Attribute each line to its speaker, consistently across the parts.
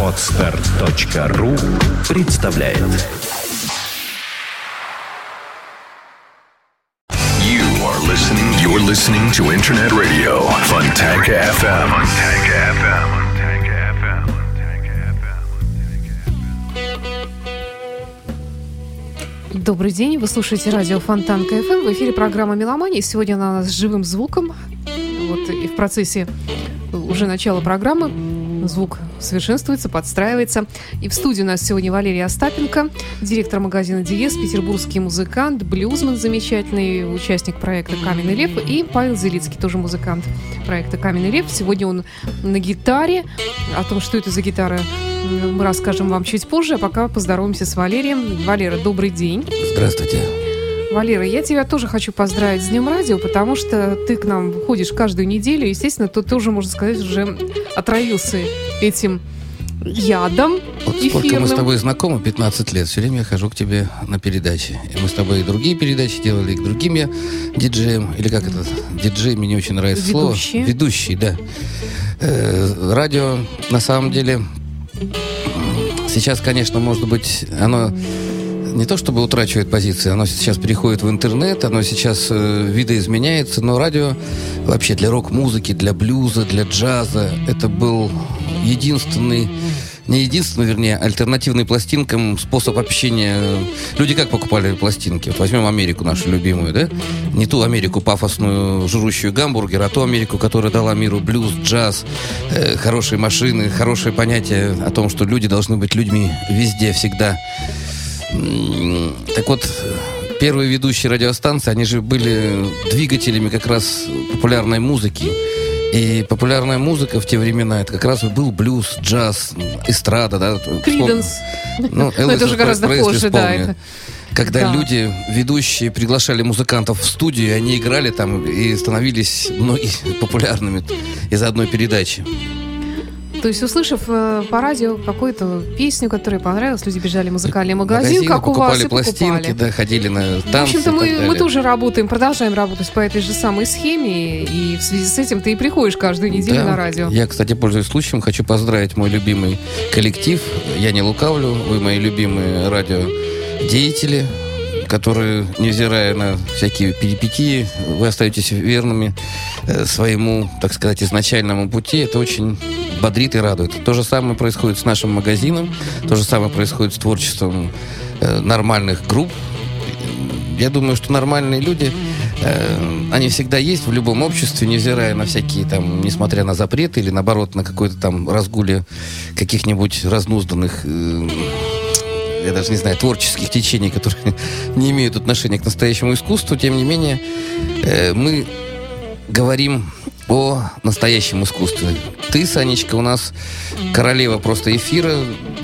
Speaker 1: Отстар.ру представляет
Speaker 2: You are listening. You're listening to Internet Radio Fontanka FM. Fontanka FM.
Speaker 3: Добрый день, вы слушаете радио Фонтан КФМ. В эфире программа «Меломания». Сегодня она у нас с живым звуком. Вот и в процессе уже начала программы звук совершенствуется, подстраивается. И в студии у нас сегодня Валерий Остапенко, директор магазина «Диез», петербургский музыкант, блюзман замечательный, участник проекта «Каменный лев», и Павел Зелицкий, тоже музыкант проекта «Каменный лев». Сегодня он на гитаре. О том, что это за гитара, мы расскажем вам чуть позже, а пока поздороваемся с Валерием. Валера, добрый день.
Speaker 4: Здравствуйте.
Speaker 3: Валера, я тебя тоже хочу поздравить с Днем Радио, потому что ты к нам ходишь каждую неделю. Естественно, ты тоже, можно сказать, уже отравился этим ядом
Speaker 4: Вот сколько мы
Speaker 3: эфирным.
Speaker 4: с тобой знакомы, 15 лет, все время я хожу к тебе на передачи. И мы с тобой и другие передачи делали, и к другим я диджеям, или как это, диджей, мне не очень нравится
Speaker 3: Ведущие.
Speaker 4: слово. Ведущий, да. Э, радио, на самом деле, сейчас, конечно, может быть, оно не то чтобы утрачивает позиции, оно сейчас переходит в интернет, оно сейчас э, видоизменяется, но радио вообще для рок-музыки, для блюза, для джаза, это был единственный не единственный, вернее, альтернативный пластинкам способ общения. Люди как покупали пластинки? Вот возьмем Америку нашу любимую, да? Не ту Америку пафосную, жрущую гамбургер, а ту Америку, которая дала миру блюз, джаз, э, хорошие машины, хорошее понятие о том, что люди должны быть людьми везде, всегда. Так вот, первые ведущие радиостанции, они же были двигателями как раз популярной музыки. И популярная музыка в те времена, это как раз был блюз, джаз, эстрада, да.
Speaker 3: Криденс.
Speaker 4: Ну,
Speaker 3: Но это уже гораздо
Speaker 4: Пресли
Speaker 3: позже, да. это-
Speaker 4: Когда
Speaker 3: Да.
Speaker 4: люди, ведущие, приглашали музыкантов в студию, они играли там и становились многие популярными из одной передачи.
Speaker 3: То есть, услышав э, по радио какую-то песню, которая понравилась, люди бежали в музыкальный магазин,
Speaker 4: Магазины
Speaker 3: как у вас, и
Speaker 4: пластинки,
Speaker 3: покупали.
Speaker 4: да, ходили на танцы
Speaker 3: В общем-то, мы, мы тоже работаем, продолжаем работать по этой же самой схеме, и в связи с этим ты и приходишь каждую неделю
Speaker 4: Да.
Speaker 3: на радио.
Speaker 4: Я, кстати, пользуясь случаем, хочу поздравить мой любимый коллектив. Я не лукавлю, вы мои любимые радиодеятели, которые, невзирая на всякие перипетии, вы остаетесь верными э, своему, так сказать, изначальному пути. Это очень бодрит и радует. То же самое происходит с нашим магазином, то же самое происходит с творчеством э, нормальных групп. Я думаю, что нормальные люди, э, они всегда есть в любом обществе, невзирая на всякие там, несмотря на запреты или наоборот на какой-то там разгуле каких-нибудь разнузданных, я даже не знаю, творческих течений, которые не имеют отношения к настоящему искусству. Тем не менее, э, мы говорим о настоящем искусстве. Ты, Санечка, у нас королева просто эфира.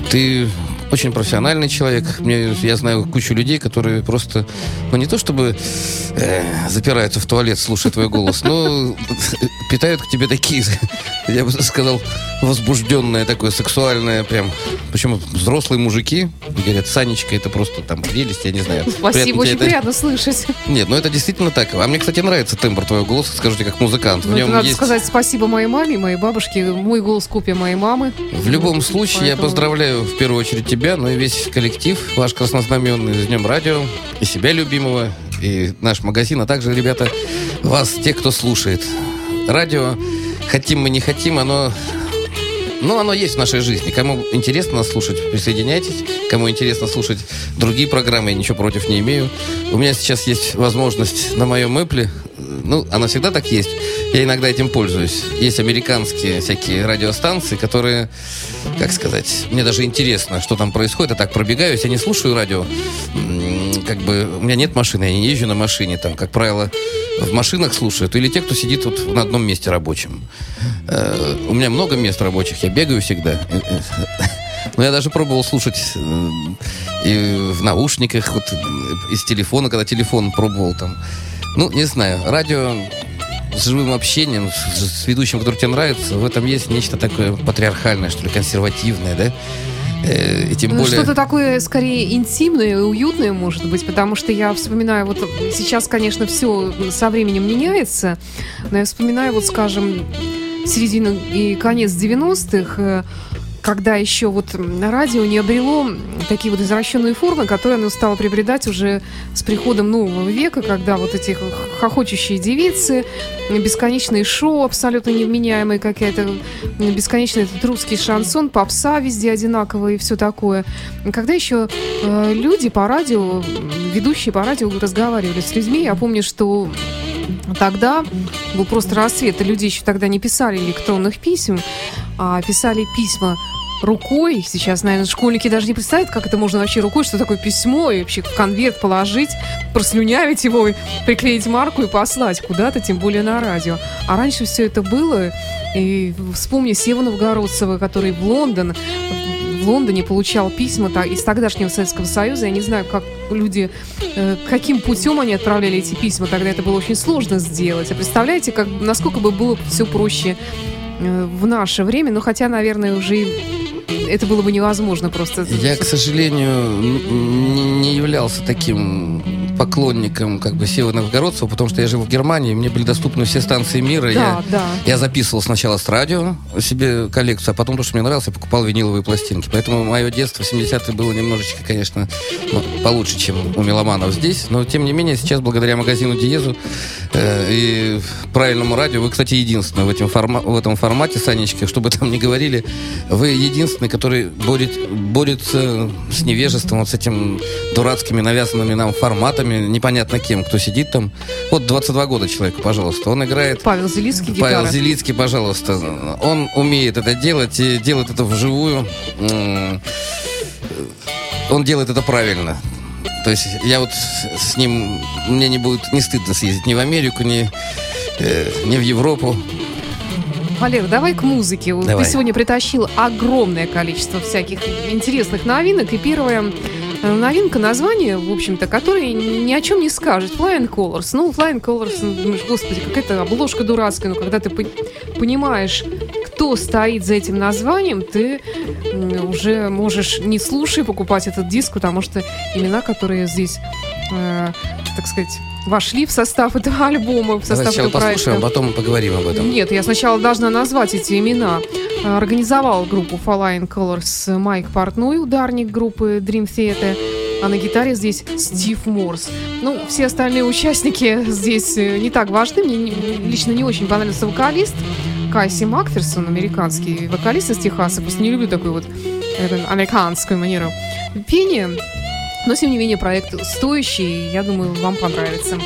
Speaker 4: Ты очень профессиональный человек. Мне, я знаю кучу людей, которые просто, ну не то чтобы э, запираются в туалет, слушая твой голос, но питают к тебе такие, я бы сказал, возбужденное такое сексуальное прям. Причем взрослые мужики говорят, Санечка, это просто там прелесть, я не знаю.
Speaker 3: Спасибо,
Speaker 4: Приятно
Speaker 3: очень
Speaker 4: это-
Speaker 3: приятно слышать.
Speaker 4: Нет, ну это действительно так. А мне, кстати, нравится тембр твоего голоса, скажу тебе, как музыкант. В
Speaker 3: Ну,
Speaker 4: нем
Speaker 3: надо
Speaker 4: есть...
Speaker 3: сказать спасибо моей маме, моей бабушке. Мой голос копия моей мамы.
Speaker 4: В любом случае, я поздравляю в первую очередь тебя, но и весь коллектив, ваш краснознаменный, с Днем Радио, и себя любимого, и наш магазин, а также, ребята, вас, тех, кто слушает. Радио, хотим мы, не хотим, оно... Ну, оно есть в нашей жизни. Кому интересно нас слушать, присоединяйтесь. Кому интересно слушать другие программы, я ничего против не имею. У меня сейчас есть возможность на моем Apple, ну, она всегда так есть. Я иногда этим пользуюсь. Есть американские всякие радиостанции, которые, как сказать, мне даже интересно, что там происходит. Я так пробегаюсь, я не слушаю радио. Как бы у меня нет машины, я не езжу на машине. Там, как правило, в машинах слушают. Или те, кто сидит вот на одном месте рабочем. Э, У меня много мест рабочих, я бегаю всегда. Но я даже пробовал слушать э, и в наушниках, вот, э, из телефона, когда телефон пробовал там. Ну, не знаю, радио с живым общением, с, с ведущим, который тебе нравится, в этом есть нечто такое патриархальное, что ли, консервативное, да? Э, и тем
Speaker 3: Ну,
Speaker 4: более...
Speaker 3: Что-то такое скорее интимное и уютное, может быть, потому что я вспоминаю, вот сейчас, конечно, все со временем меняется, но я вспоминаю, вот, скажем, середина и конец 90-х, когда еще вот радио не обрело такие вот извращенные формы, которые оно стало приобретать уже с приходом нового века, когда вот эти хохочущие девицы, бесконечные шоу абсолютно невменяемые какая-то, бесконечный этот русский шансон, попса везде одинаковая и все такое. Когда еще э, люди по радио, ведущие по радио разговаривали с людьми, я помню, что Тогда был просто рассвет, и люди еще тогда не писали электронных писем, а писали письма рукой. Сейчас, наверное, школьники даже не представляют, как это можно вообще рукой, что такое письмо, и вообще в конверт положить, прослюнявить его, приклеить марку и послать куда-то, тем более на радио. А раньше все это было, и вспомни Сева Новгородцева, который в Лондон в Лондоне получал письма из тогдашнего Советского Союза. Я не знаю, как люди, э, каким путем они отправляли эти письма. Тогда это было очень сложно сделать. А представляете, как, насколько бы было все проще э, в наше время, ну хотя, наверное, уже это было бы невозможно просто.
Speaker 4: Я, к сожалению, не являлся таким поклонником как бы Севы Новгородцева, потому что я жил в Германии, мне были доступны все станции мира. Да, я, да. я записывал сначала с радио себе коллекцию, а потом, то, что мне нравилось, я покупал виниловые пластинки. Поэтому мое детство в 70-е было немножечко, конечно, ну, получше, чем у меломанов здесь. Но, тем не менее, сейчас, благодаря магазину Диезу э, и правильному радио, вы, кстати, единственный в, этом форма в этом формате, Санечка, чтобы там не говорили, вы единственный, который борет, борется с невежеством, вот с этим дурацкими навязанными нам форматами, непонятно кем, кто сидит там. Вот 22 года человеку, пожалуйста. Он играет...
Speaker 3: Павел Зелицкий,
Speaker 4: Павел гитара. Зелицкий, пожалуйста. Он умеет это делать и делает это вживую. Он делает это правильно. То есть я вот с ним, мне не будет не стыдно съездить ни в Америку, ни, э, ни в Европу.
Speaker 3: Валер, давай к музыке. Давай. Ты сегодня притащил огромное количество всяких интересных новинок. И первое Э, новинка названия, в общем-то, который ни о чем не скажет. Flying Colors. Ну, Flying Colors, ну, думаешь, господи, какая-то обложка дурацкая. Но когда ты понимаешь, кто стоит за этим названием, ты уже можешь не слушай покупать этот диск, потому что имена, которые здесь, э, так сказать, вошли в состав этого альбома, в состав
Speaker 4: Давай
Speaker 3: этого
Speaker 4: проекта. послушаем, а потом поговорим об этом.
Speaker 3: Нет, я сначала должна назвать эти имена. Организовал группу Flying Colors Майк Портной, ударник группы Dream Theater, а на гитаре здесь Стив Морс. Ну, все остальные участники здесь э, не так важны. Мне лично не очень понравился вокалист Кайси Макферсон, американский вокалист из Техаса. Просто не люблю такую вот э, американскую манеру пения. Но, тем не менее, проект стоящий, я думаю, вам понравится.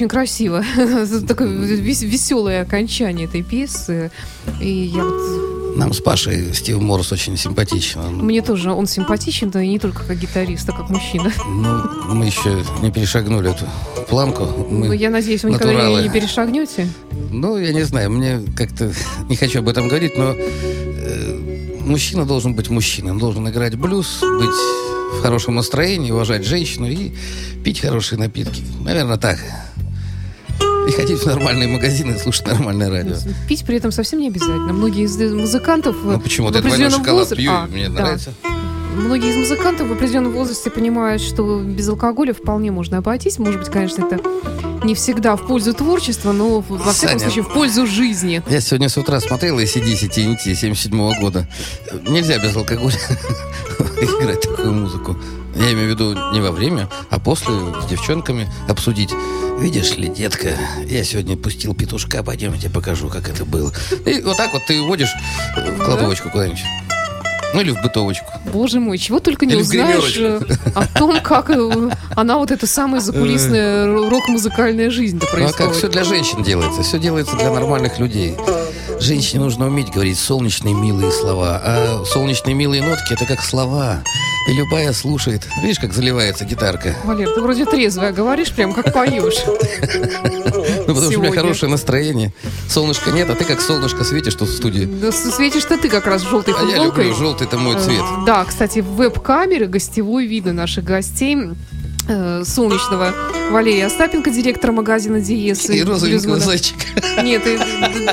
Speaker 3: Очень красиво. Такое веселое окончание этой пьесы. И я вот
Speaker 4: Нам с Пашей Стив Моррис очень симпатичен.
Speaker 3: Мне тоже он симпатичен, да и не только как гитарист, а как мужчина.
Speaker 4: Ну, мы еще не перешагнули эту планку. Мы-
Speaker 3: Ну, я надеюсь, вы никогда
Speaker 4: натуралы.
Speaker 3: не, не перешагнете.
Speaker 4: Ну, я не знаю, мне как-то не хочу об этом говорить, но э, мужчина должен быть мужчиной. Он должен играть блюз, быть в хорошем настроении, уважать женщину и пить хорошие напитки. Наверное, так. И ходить в нормальные магазины и слушать нормальное радио.
Speaker 3: Пить при этом совсем не обязательно. Многие из музыкантов в-
Speaker 4: Ну почему?
Speaker 3: в определенном
Speaker 4: шоколад
Speaker 3: возра-
Speaker 4: пью,
Speaker 3: А,
Speaker 4: мне
Speaker 3: да.
Speaker 4: нравится.
Speaker 3: Многие из музыкантов в определенном возрасте понимают, что без алкоголя вполне можно обойтись. Может быть, конечно, это не всегда в пользу творчества, но во всяком
Speaker 4: Саня.
Speaker 3: случае в пользу жизни.
Speaker 4: Я сегодня с утра смотрел ACDC TNT 77 года. Нельзя без алкоголя играть такую музыку. Я имею в виду не во время, а после с девчонками обсудить. Видишь ли, детка, я сегодня пустил петушка, пойдем я тебе покажу, как это было. И вот так вот ты уводишь в кладовочку куда-нибудь. Ну или в бытовочку.
Speaker 3: Боже мой, чего только не
Speaker 4: Или
Speaker 3: узнаешь э, о том, как э, она вот эта самая закулисная р- рок-музыкальная жизнь-то
Speaker 4: Ну а как? Все
Speaker 3: происходит.
Speaker 4: для женщин делается. Все делается для нормальных людей. Женщине нужно уметь говорить солнечные милые слова. А солнечные милые нотки это как слова. И любая слушает. Видишь, как заливается гитарка?
Speaker 3: Валер, ты вроде трезвая говоришь, прям как поешь.
Speaker 4: Ну, потому что у меня хорошее настроение. Солнышка нет, а ты как солнышко светишь тут в студии.
Speaker 3: Да светишь-то ты как раз в желтой
Speaker 4: А я
Speaker 3: футболкой.
Speaker 4: люблю желтый, это мой цвет.
Speaker 3: Да, кстати, в веб-камере гостевой видно наших гостей. Э, солнечного Валерия Остапенко, директор магазина Диес.
Speaker 4: И розовенького
Speaker 3: Блюзмана.
Speaker 4: зайчика.
Speaker 3: Нет, и-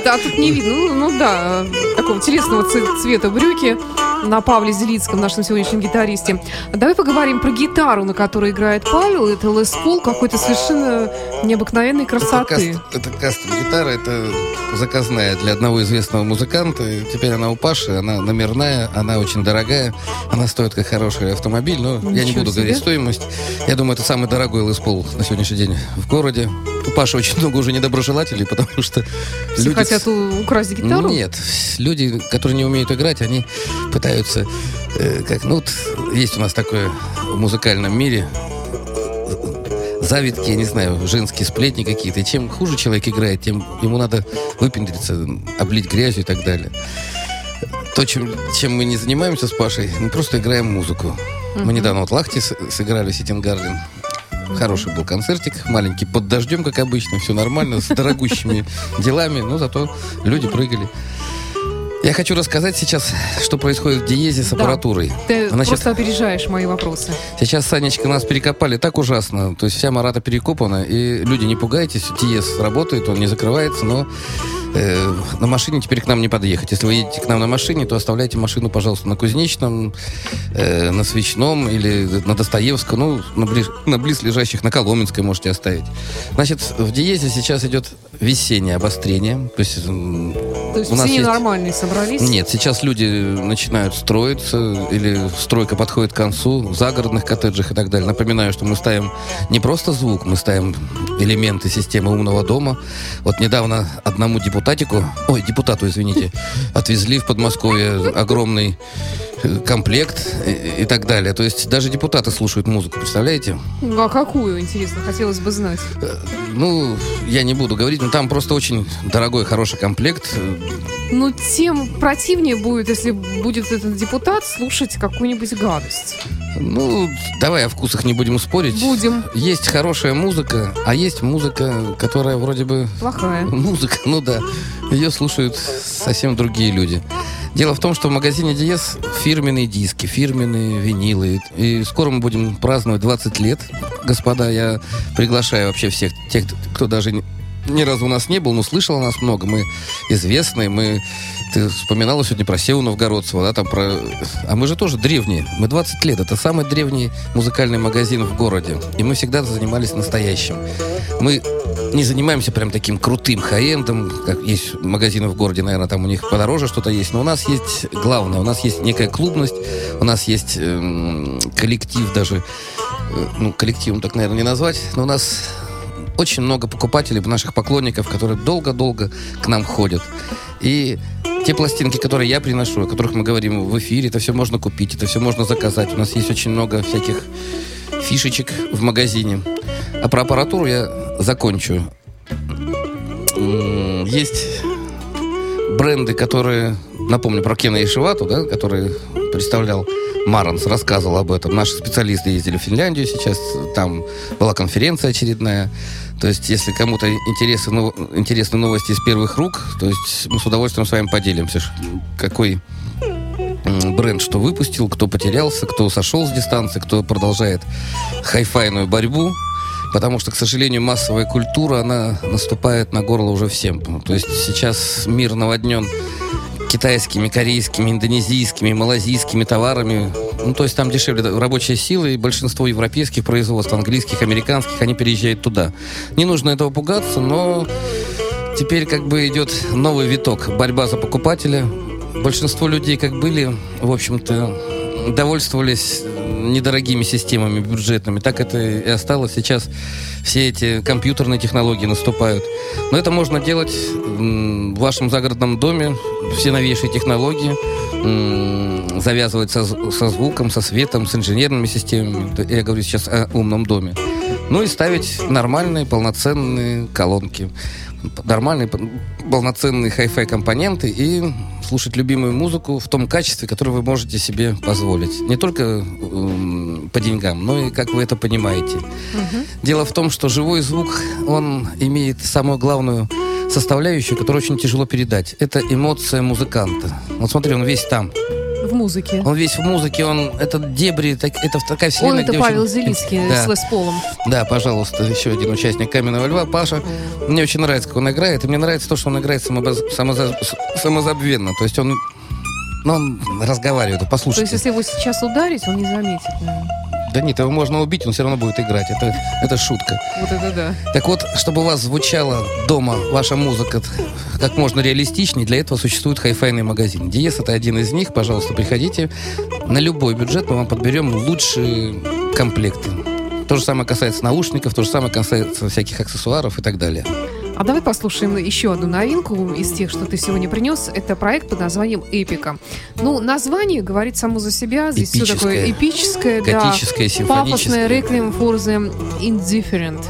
Speaker 3: да, тут не видно. Ну, ну да, э, такого телесного ц- цвета брюки на Павле Зелицком, нашем сегодняшнем гитаристе. Давай поговорим про гитару, на которой играет Павел. Это Лес Пол какой-то совершенно необыкновенной
Speaker 4: Это,
Speaker 3: красоты.
Speaker 4: каст- это кастом гитара, это заказная для одного известного музыканта. И Теперь она у Паши, она номерная, она очень дорогая. Она стоит как хороший автомобиль, но я не
Speaker 3: Ничего
Speaker 4: буду
Speaker 3: себе.
Speaker 4: говорить стоимость. Я думаю, это самый дорогой Лес Пол на сегодняшний день в городе. У Паши очень много уже недоброжелателей, потому что
Speaker 3: Все
Speaker 4: люди...
Speaker 3: хотят украсть гитару?
Speaker 4: Нет, люди, которые не умеют играть, они пытаются, э, как, ну, вот есть у нас такое в музыкальном мире, завидки, я не знаю, женские сплетни какие-то. И чем хуже человек играет, тем ему надо выпендриться, облить грязью и так далее. То, чем, чем мы не занимаемся с Пашей, мы просто играем музыку. Мы недавно вот Лахти сыграли Ситин Гарден. Хороший был концертик, маленький, под дождем, как обычно, все нормально, с дорогущими делами, но зато люди прыгали. Я хочу рассказать сейчас, что происходит в Диезе с
Speaker 3: Да.
Speaker 4: аппаратурой.
Speaker 3: Ты
Speaker 4: Значит,
Speaker 3: просто опережаешь мои вопросы.
Speaker 4: Сейчас, Санечка, нас перекопали так ужасно. То есть вся Марата перекопана. И люди, не пугайтесь, Диез работает, он не закрывается, но э, на машине теперь к нам не подъехать. Если вы едете к нам на машине, то оставляйте машину, пожалуйста, на Кузнечном, э, на Свечном или на Достоевском, ну, на, ближ- на близлежащих, на Коломенской можете оставить. Значит, в Диезе сейчас идет весеннее обострение. То есть,
Speaker 3: То есть
Speaker 4: у нас
Speaker 3: все
Speaker 4: есть-
Speaker 3: ненормальные собрались?
Speaker 4: нет, сейчас люди начинают строиться, или стройка подходит к концу, в загородных коттеджах и так далее. Напоминаю, что мы ставим не просто звук, мы ставим элементы системы умного дома. Вот недавно одному депутатику, ой, депутату, извините, отвезли в Подмосковье огромный комплект и, и так далее. То есть даже депутаты слушают музыку, представляете?
Speaker 3: Ну, А какую, интересно, хотелось бы знать.
Speaker 4: Ну, я не буду говорить, но там просто очень дорогой, хороший комплект.
Speaker 3: Ну, тем противнее будет, если будет этот депутат слушать какую-нибудь гадость.
Speaker 4: Ну, давай о вкусах не будем спорить.
Speaker 3: Будем.
Speaker 4: Есть хорошая музыка, а есть музыка, которая вроде бы...
Speaker 3: Плохая.
Speaker 4: Музыка, ну да. Ее слушают совсем другие люди. Дело в том, что в магазине Диес фирменные диски, фирменные винилы. И скоро мы будем праздновать 20 лет. Господа, я приглашаю вообще всех тех, кто даже ни- разу у нас не был, но слышал о нас много. Мы известные, мы... Ты вспоминала сегодня про Севу Новгородцева, да, там про... А мы же тоже древние. Мы 20 лет. Это самый древний музыкальный магазин в городе. И мы всегда занимались настоящим. Мы не занимаемся прям таким крутым хай-эндом, как есть магазины в городе, наверное, там у них подороже что-то есть, но у нас есть главное, у нас есть некая клубность, у нас есть эм, коллектив даже, э, ну, коллективом так, наверное, не назвать, но у нас очень много покупателей, наших поклонников, которые долго-долго к нам ходят. И те пластинки, которые я приношу, о которых мы говорим в эфире, это все можно купить, это все можно заказать. У нас есть очень много всяких фишечек в магазине. А про аппаратуру я закончу. Есть бренды, которые, напомню про Кена Ишивату, да, который представлял Маранс, рассказывал об этом. Наши специалисты ездили в Финляндию сейчас, там была конференция очередная. То есть, если кому-то интересны, интересны новости из первых рук, то есть мы с удовольствием с вами поделимся, какой бренд что выпустил, кто потерялся, кто сошел с дистанции, кто продолжает хайфайную борьбу. Потому что, к сожалению, массовая культура, она наступает на горло уже всем. То есть сейчас мир наводнен китайскими, корейскими, индонезийскими, малазийскими товарами. Ну, то есть там дешевле рабочая сила, и большинство европейских производств, английских, американских, они переезжают туда. Не нужно этого пугаться, но теперь как бы идет новый виток. Борьба за покупателя. Большинство людей как были, в общем-то, довольствовались недорогими системами бюджетными. Так это и осталось. Сейчас все эти компьютерные технологии наступают. Но это можно делать в вашем загородном доме. Все новейшие технологии завязывать со, со звуком, со светом, с инженерными системами. Я говорю сейчас о умном доме. Ну и ставить нормальные, полноценные колонки. Нормальные, полноценные хай-фай компоненты и слушать любимую музыку в том качестве, которое вы можете себе позволить. Не только э, по деньгам, но и как вы это понимаете. Угу. Дело в том, что живой звук, он имеет самую главную составляющую, которую очень тяжело передать. Это эмоция музыканта. Вот смотри, он весь там.
Speaker 3: В музыке.
Speaker 4: Он весь в музыке, он это дебри, так, это такая вселенная.
Speaker 3: Он это Павел очень... Зелинский да. с Лес Полом.
Speaker 4: Да, пожалуйста, еще один участник Каменного Льва, Паша. Мне очень нравится, как он играет, и мне нравится то, что он играет самобаз... самоза... самозабвенно. То есть он, ну, он разговаривает, послушайте.
Speaker 3: То есть если его сейчас ударить, он не заметит, наверное.
Speaker 4: Да нет, его можно убить, он все равно будет играть. Это, это шутка.
Speaker 3: Вот это да.
Speaker 4: Так вот, чтобы у вас звучала дома ваша музыка как можно реалистичнее, для этого существует хай-файный магазин. Диес это один из них. Пожалуйста, приходите. На любой бюджет мы вам подберем лучшие комплекты. То же самое касается наушников, то же самое касается всяких аксессуаров и так далее.
Speaker 3: А давай послушаем еще одну новинку из тех, что ты сегодня принес. Это проект под названием «Эпика». Ну, название говорит само за себя. Здесь все такое эпическое,
Speaker 4: готическое,
Speaker 3: да, пафосное «Requiem for the Indifferent».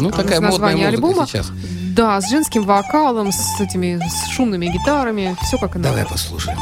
Speaker 4: Ну, такая название альбома. сейчас.
Speaker 3: Да, с женским вокалом, с этими с шумными гитарами. Все как и надо.
Speaker 4: Давай послушаем.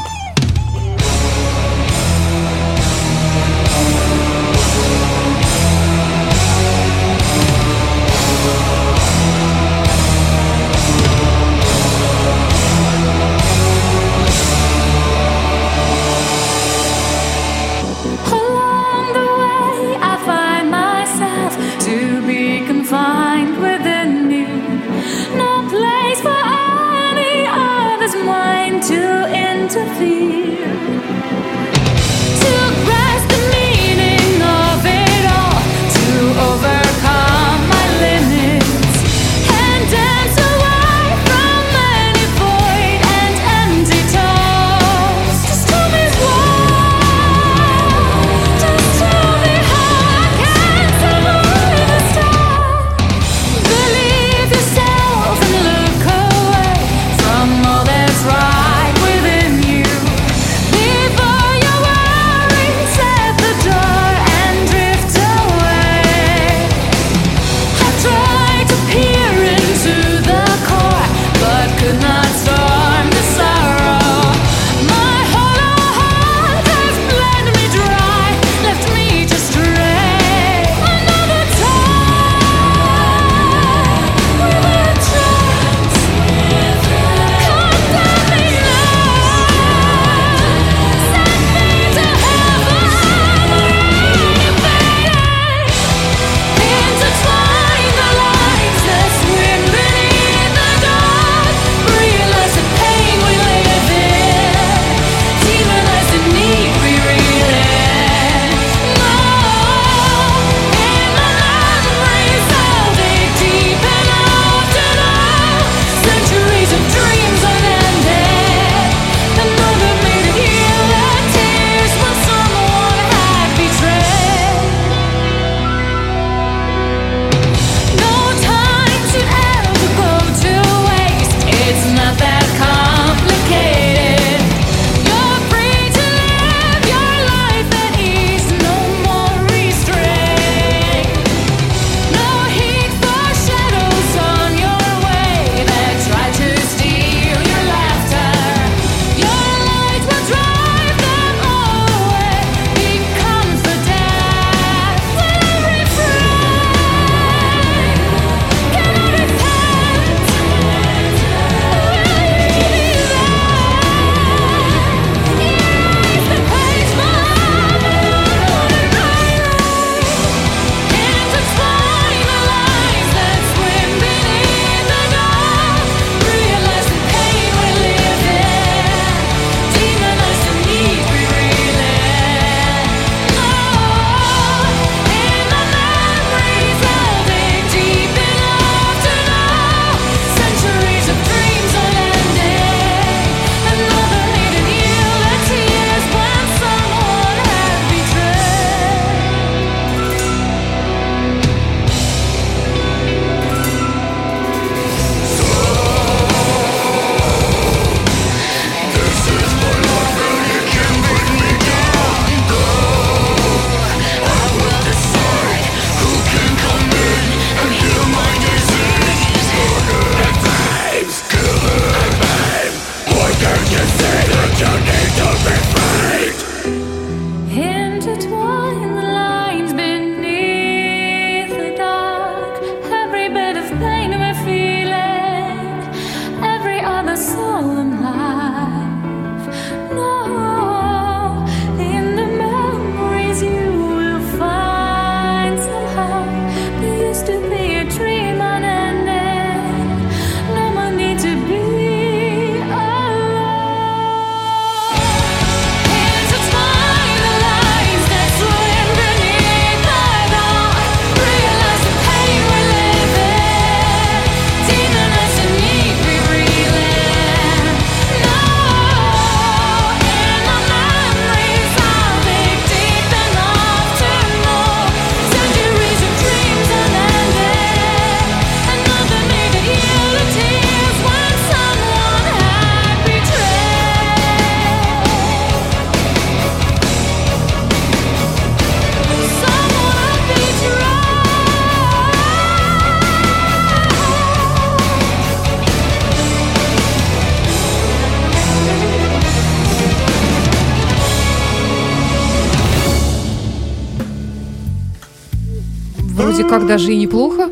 Speaker 3: Даже и неплохо.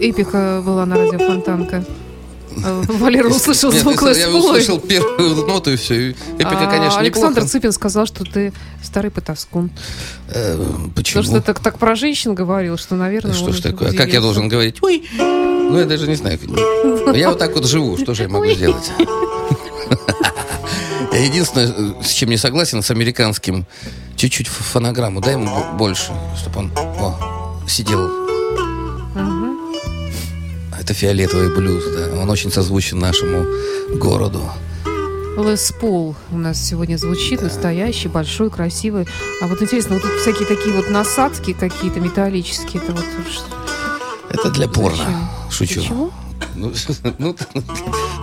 Speaker 3: Эпика была на радио Фонтанка. Валера услышал
Speaker 4: Нет,
Speaker 3: звук
Speaker 4: я
Speaker 3: Лес Пол.
Speaker 4: услышал первую ноту и все. Эпика,
Speaker 3: А
Speaker 4: конечно,
Speaker 3: Александр
Speaker 4: неплохо.
Speaker 3: Цыпин сказал, что ты старый потаскун.
Speaker 4: Э,
Speaker 3: Потому
Speaker 4: Почему?
Speaker 3: что ты так, так про женщин говорил, что, наверное,
Speaker 4: Что ж такое? А как я
Speaker 3: удивился.
Speaker 4: должен говорить? Ой! Ну, я даже не знаю. Я вот так вот живу. Что же я могу сделать? Я единственное, с чем не согласен, с американским, чуть-чуть фонограмму, дай ему бо- больше, чтобы он о, сидел. Это фиолетовый блюз, да. Он очень созвучен нашему городу.
Speaker 3: Лес Пол у нас сегодня звучит, настоящий, большой, красивый. А вот интересно, вот тут всякие такие вот насадки какие-то металлические, это вот
Speaker 4: Это для порно.
Speaker 3: Зачем?
Speaker 4: Шучу.
Speaker 3: Почему?
Speaker 4: Ну, ну,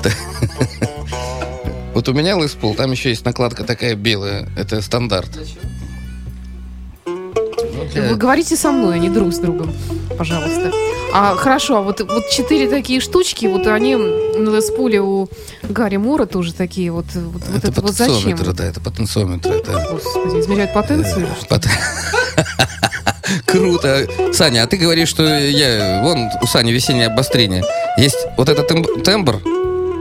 Speaker 4: да. Вот у меня Лес Пол, там еще есть накладка такая белая. Это стандарт. Для-
Speaker 3: Вы говорите со мной, а не друг с другом, пожалуйста. А хорошо, а вот, вот четыре такие штучки, вот они на Лесполе у Гарри Мура тоже такие вот. Вот, вот
Speaker 4: Это
Speaker 3: это вот зачем?
Speaker 4: потенциометр, да, это потенциометр. Это...
Speaker 3: Господи, измеряют потенцию?
Speaker 4: Пот- Круто. Саня, а ты говоришь, что я... Вон у Сани весеннее обострение. Есть вот этот темб- тембр,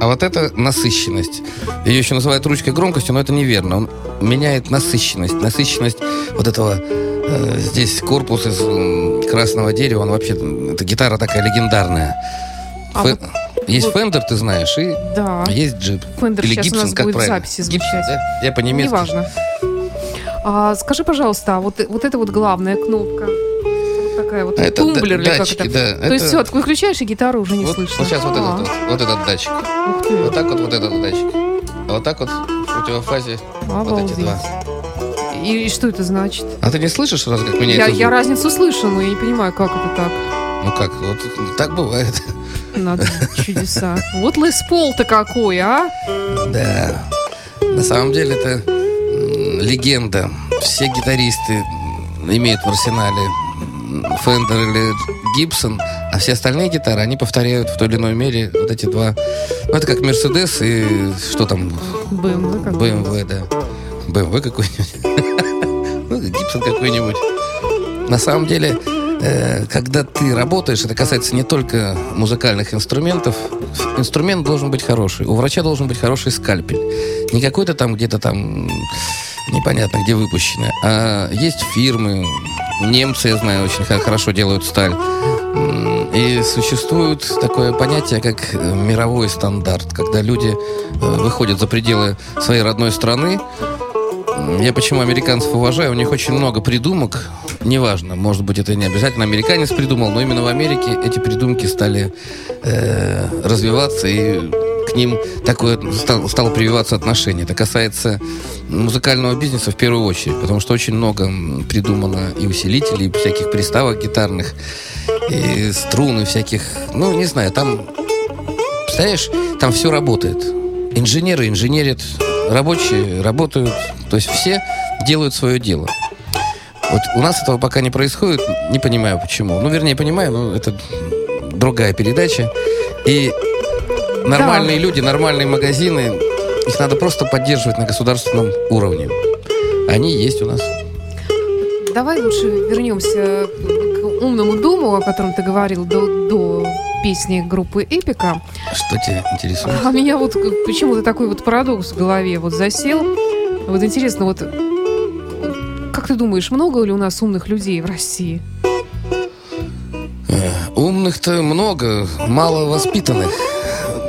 Speaker 4: а вот это насыщенность. Ее еще называют ручкой громкостью, но это неверно. Он меняет насыщенность. Насыщенность вот этого... э, здесь корпус из красного дерева, он вообще... Это гитара такая легендарная.
Speaker 3: А
Speaker 4: Фе-
Speaker 3: вот-
Speaker 4: есть
Speaker 3: вот-
Speaker 4: Фендер, ты знаешь, и
Speaker 3: Да.
Speaker 4: есть джип.
Speaker 3: Фендер
Speaker 4: Или
Speaker 3: сейчас у
Speaker 4: Гибсон,
Speaker 3: нас
Speaker 4: как
Speaker 3: будет
Speaker 4: правильно?
Speaker 3: записи
Speaker 4: Гибсон,
Speaker 3: звучать.
Speaker 4: да? Я по-немецки.
Speaker 3: Неважно. А, скажи, пожалуйста, а вот, вот это вот главная кнопка. Такая вот
Speaker 4: А это
Speaker 3: тумблер или как
Speaker 4: датчики,
Speaker 3: это?
Speaker 4: да.
Speaker 3: То
Speaker 4: это-
Speaker 3: есть все, выключаешь, и гитару уже не
Speaker 4: вот,
Speaker 3: слышно.
Speaker 4: вот сейчас вот
Speaker 3: А,
Speaker 4: этот, вот, вот этот датчик. Вот так вот вот этот датчик. А вот так вот в противофазе вот эти
Speaker 3: обалдеть.
Speaker 4: два.
Speaker 3: И, и что это значит?
Speaker 4: А ты не слышишь раз, как
Speaker 3: Я,
Speaker 4: меняется
Speaker 3: я
Speaker 4: звук?
Speaker 3: разницу слышу, но я не понимаю, как это так.
Speaker 4: Ну как, вот так бывает.
Speaker 3: Надо чудеса. Вот Лес Пол-то какой, а?
Speaker 4: Да. На самом деле это легенда. Все гитаристы имеют в арсенале Фендер или Гибсон, а все остальные гитары, они повторяют в той или иной мере вот эти два. Ну, это как Мерседес и что там,
Speaker 3: БМВ.
Speaker 4: BMW, да. BMW какой-нибудь. Ну, Гибсон какой-нибудь. На самом деле, э, когда ты работаешь, это касается не только музыкальных инструментов. Инструмент должен быть хороший. У врача должен быть хороший скальпель. Не какой-то там где-то там непонятно где выпущенный. А есть фирмы, немцы, я знаю, очень хо- хорошо делают сталь. И существует такое понятие, как э, мировой стандарт, когда люди э, выходят за пределы своей родной страны. Я почему американцев уважаю? У них очень много придумок. Неважно, может быть, это не обязательно американец придумал, но именно в Америке эти придумки стали э, развиваться и к ним такое стал- стало прививаться отношение. Это касается музыкального бизнеса в первую очередь, потому что очень много придумано и усилителей, и всяких приставок гитарных, и струн, и всяких, ну, не знаю, там, представляешь, там все работает. Инженеры инженерят, рабочие работают, то есть все делают свое дело. Вот у нас этого пока не происходит, не понимаю почему. Ну, вернее, понимаю, но это другая передача. И нормальные люди, нормальные магазины, их надо просто поддерживать на государственном уровне. Они есть у нас.
Speaker 3: Давай лучше вернемся к умному дому, о котором ты говорил до, до песни группы Эпика.
Speaker 4: Что тебя интересует?
Speaker 3: А меня вот почему-то такой вот парадокс в голове вот засел. Вот интересно, вот как ты думаешь, много ли у нас умных людей в России?
Speaker 4: Умных-то много, мало воспитанных.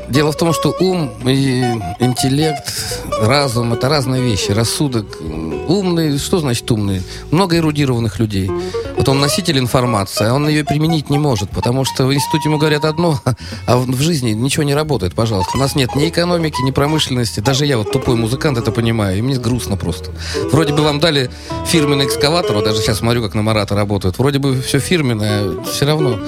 Speaker 4: Дело в том, что ум и интеллект, разум – это разные вещи. Рассудок. Умный, что значит умный? Много эрудированных людей. Вот он носитель информации, а он ее применить не может, потому что в институте ему говорят одно, а в жизни ничего не работает, пожалуйста. У нас нет ни экономики, ни промышленности. Даже я, вот тупой музыкант, это понимаю, и мне грустно просто. Вроде бы вам дали фирменный экскаватор, вот даже сейчас смотрю, как на Марата работают. Вроде бы все фирменное, все равно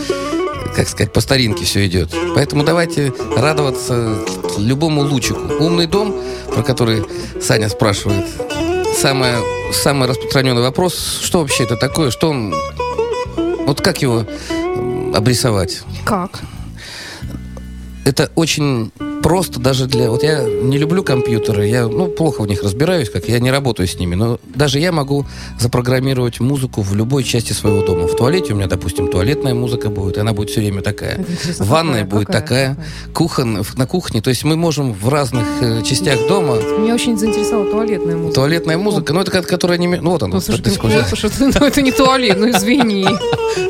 Speaker 4: как сказать, по старинке все идет. Поэтому давайте радоваться любому лучику. Умный дом, про который Саня спрашивает, самое, самый распространенный вопрос, что вообще это такое, что он... Вот как его обрисовать?
Speaker 3: Как?
Speaker 4: Это очень просто даже для... Вот я не люблю компьютеры, я ну, плохо в них разбираюсь, как я не работаю с ними, но даже я могу запрограммировать музыку в любой части своего дома. В туалете у меня, допустим, туалетная музыка будет, и она будет все время такая. В ванной будет
Speaker 3: какая?
Speaker 4: такая, кухон, на кухне. То есть мы можем в разных э, частях дома...
Speaker 3: Меня очень заинтересовала туалетная музыка.
Speaker 4: Туалетная музыка, ну это ка- которая не... Ну вот она.
Speaker 3: Ну, слушай,
Speaker 4: ты
Speaker 3: что ты- ну, это не туалет, ну извини.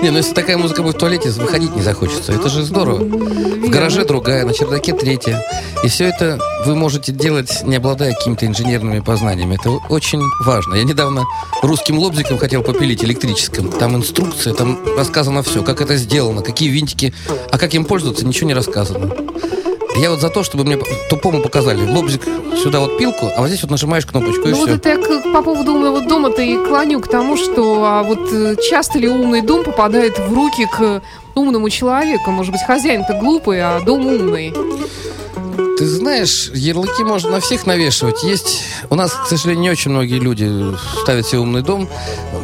Speaker 4: Не, ну если такая музыка будет в туалете, выходить не захочется. Это же здорово. В гараже другая, на чердаке третья. И все это вы можете делать, не обладая какими-то инженерными познаниями. Это очень важно. Я недавно русским лобзиком хотел попилить электрическим. Там инструкция, там рассказано все, как это сделано, какие винтики, а как им пользоваться, ничего не рассказано. Я вот за то, чтобы мне тупому показали лобзик сюда вот пилку, а вот здесь вот нажимаешь кнопочку и
Speaker 3: Ну вот
Speaker 4: все.
Speaker 3: это я к- по поводу умного дома-то и клоню к тому, что а вот э, часто ли умный дом попадает в руки к умному человеку? Может быть, хозяин-то глупый, а дом умный.
Speaker 4: Ты знаешь, ярлыки можно на всех навешивать. Есть... У нас, к сожалению, не очень многие люди ставят себе умный дом.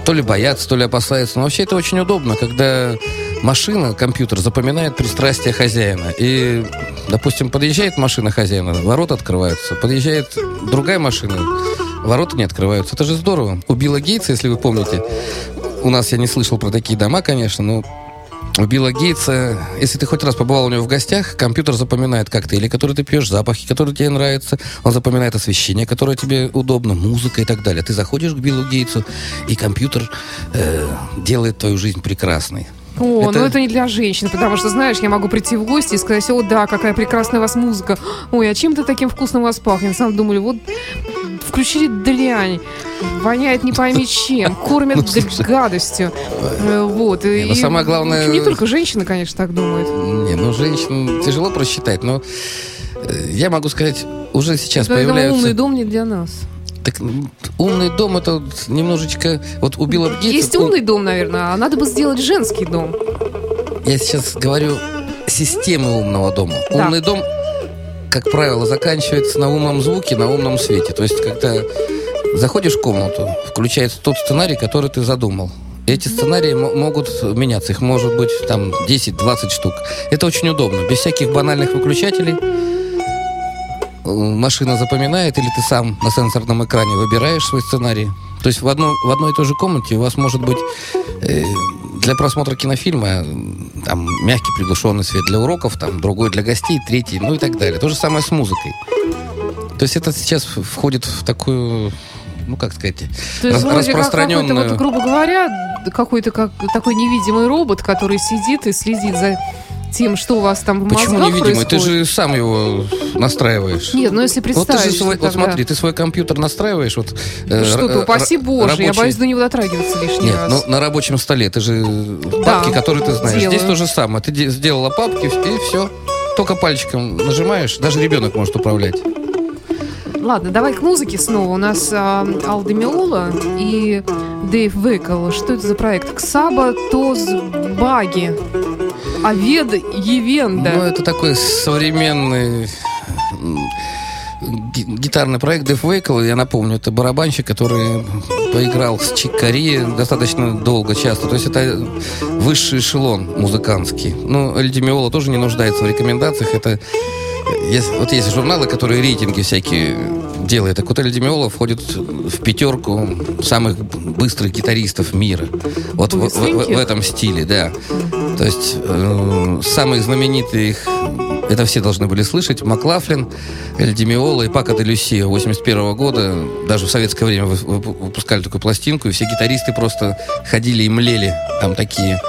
Speaker 4: То ли боятся, то ли опасаются. Но вообще это очень удобно, когда машина, компьютер запоминает пристрастие хозяина. И, допустим, подъезжает машина хозяина, ворота открываются. Подъезжает другая машина, ворота не открываются. Это же здорово. У Билла Гейтса, если вы помните, у нас я не слышал про такие дома, конечно, но у Билла Гейтса, если ты хоть раз побывал у него в гостях, компьютер запоминает коктейли, которые ты пьешь, запахи, которые тебе нравятся. Он запоминает освещение, которое тебе удобно, музыка и так далее. Ты заходишь к Биллу Гейтсу, и компьютер э, делает твою жизнь прекрасной.
Speaker 3: О,
Speaker 4: Это-
Speaker 3: ну это не для женщин, потому что, знаешь, я могу прийти в гости и сказать, о, да, какая прекрасная у вас музыка. Ой, а чем-то таким вкусным у вас пахнет. Сам думали, вот включили дрянь, воняет не пойми чем, кормят
Speaker 4: Ну,
Speaker 3: гадостью. Э, Вот.
Speaker 4: Не, ну,
Speaker 3: И,
Speaker 4: самое главное-
Speaker 3: общем, Не только женщины, конечно, так думают.
Speaker 4: Не, ну женщин тяжело просчитать, но э, я могу сказать, уже сейчас
Speaker 3: Поэтому
Speaker 4: появляются...
Speaker 3: умный дом не для нас.
Speaker 4: Так, умный дом это вот немножечко... Вот у Билла Гейтса...
Speaker 3: Есть умный дом, наверное, а надо бы сделать женский дом.
Speaker 4: Я сейчас говорю системы умного дома.
Speaker 3: Да.
Speaker 4: Умный дом, как правило, заканчивается на умном звуке, на умном свете. То есть, когда заходишь в комнату, включается тот сценарий, который ты задумал. Эти сценарии мо- могут меняться. Их может быть там 10-20 штук. Это очень удобно. Без всяких банальных выключателей. Э, Машина запоминает, или ты сам на сенсорном экране выбираешь свой сценарий. То есть в, одно, в одной и той же комнате у вас может быть э, для просмотра кинофильма там мягкий приглушенный свет для уроков, там другой для гостей, третий, ну и так далее. То же самое с музыкой. То есть это сейчас входит в такую, ну как сказать,
Speaker 3: То есть какой-то,
Speaker 4: распространенную...
Speaker 3: вот, грубо говоря, какой-то как такой невидимый робот, который сидит и следит за тем, что у вас там в
Speaker 4: Почему
Speaker 3: мозгах
Speaker 4: невидимый? Ты
Speaker 3: происходит.
Speaker 4: же сам его настраиваешь.
Speaker 3: Нет, ну если
Speaker 4: Вот ты же свой,
Speaker 3: что
Speaker 4: вот
Speaker 3: тогда-
Speaker 4: смотри, ты свой компьютер настраиваешь, вот э,
Speaker 3: Что-то,
Speaker 4: р-
Speaker 3: упаси боже, я
Speaker 4: рабочий-
Speaker 3: боюсь до него дотрагиваться лишний
Speaker 4: Нет,
Speaker 3: раз.
Speaker 4: ну на рабочем столе ты же папки, которые ты знаешь.
Speaker 3: делаю.
Speaker 4: Здесь то же самое. Ты де- сделала папки и все. Только пальчиком нажимаешь, даже ребенок может управлять.
Speaker 3: Ладно, давай к музыке снова. У нас а, Алда Миола и Дэйв Векл. Что это за проект? Ксаба Тоз Баги. Авед Евенда.
Speaker 4: Ну, это такой современный гитарный проект Def Вейкл. Я напомню, это барабанщик, который поиграл с Чик Кори достаточно долго, часто. То есть это высший эшелон музыкантский. Ну, Эль Ди Миола тоже не нуждается в рекомендациях. Это есть, вот есть журналы, которые рейтинги всякие делают. Так вот, Эль Ди Миола входит в пятерку самых быстрых гитаристов мира. Вот в, в- в- в этом стиле, да. То есть э, самые знаменитые их, это все должны были слышать, Маклафлин, Эль Ди Миола и Пака де Люсия 81 года. Даже в советское время вы- вы- выпускали такую пластинку, и все гитаристы просто ходили и млели там такие.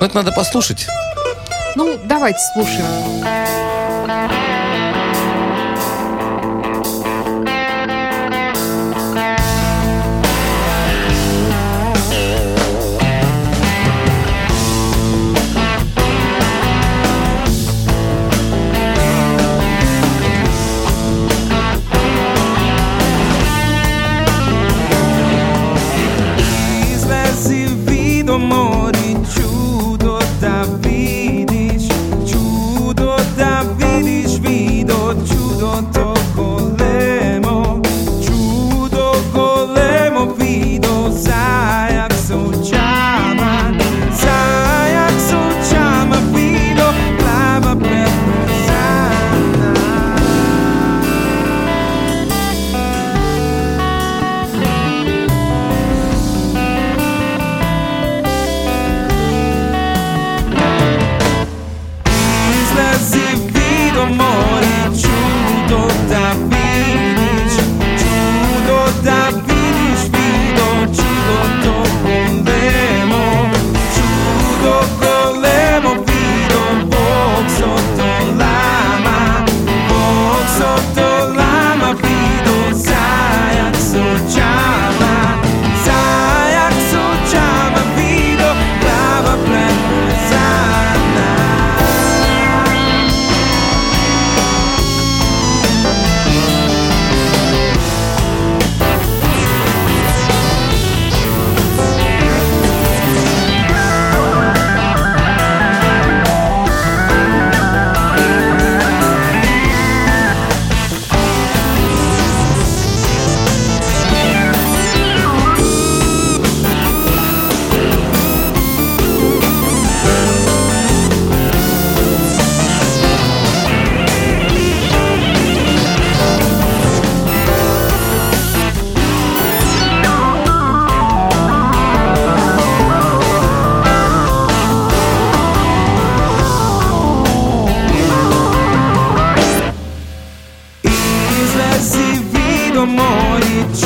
Speaker 4: Ну, это надо послушать.
Speaker 3: Ну, давайте слушаем.
Speaker 5: esse vindo amor e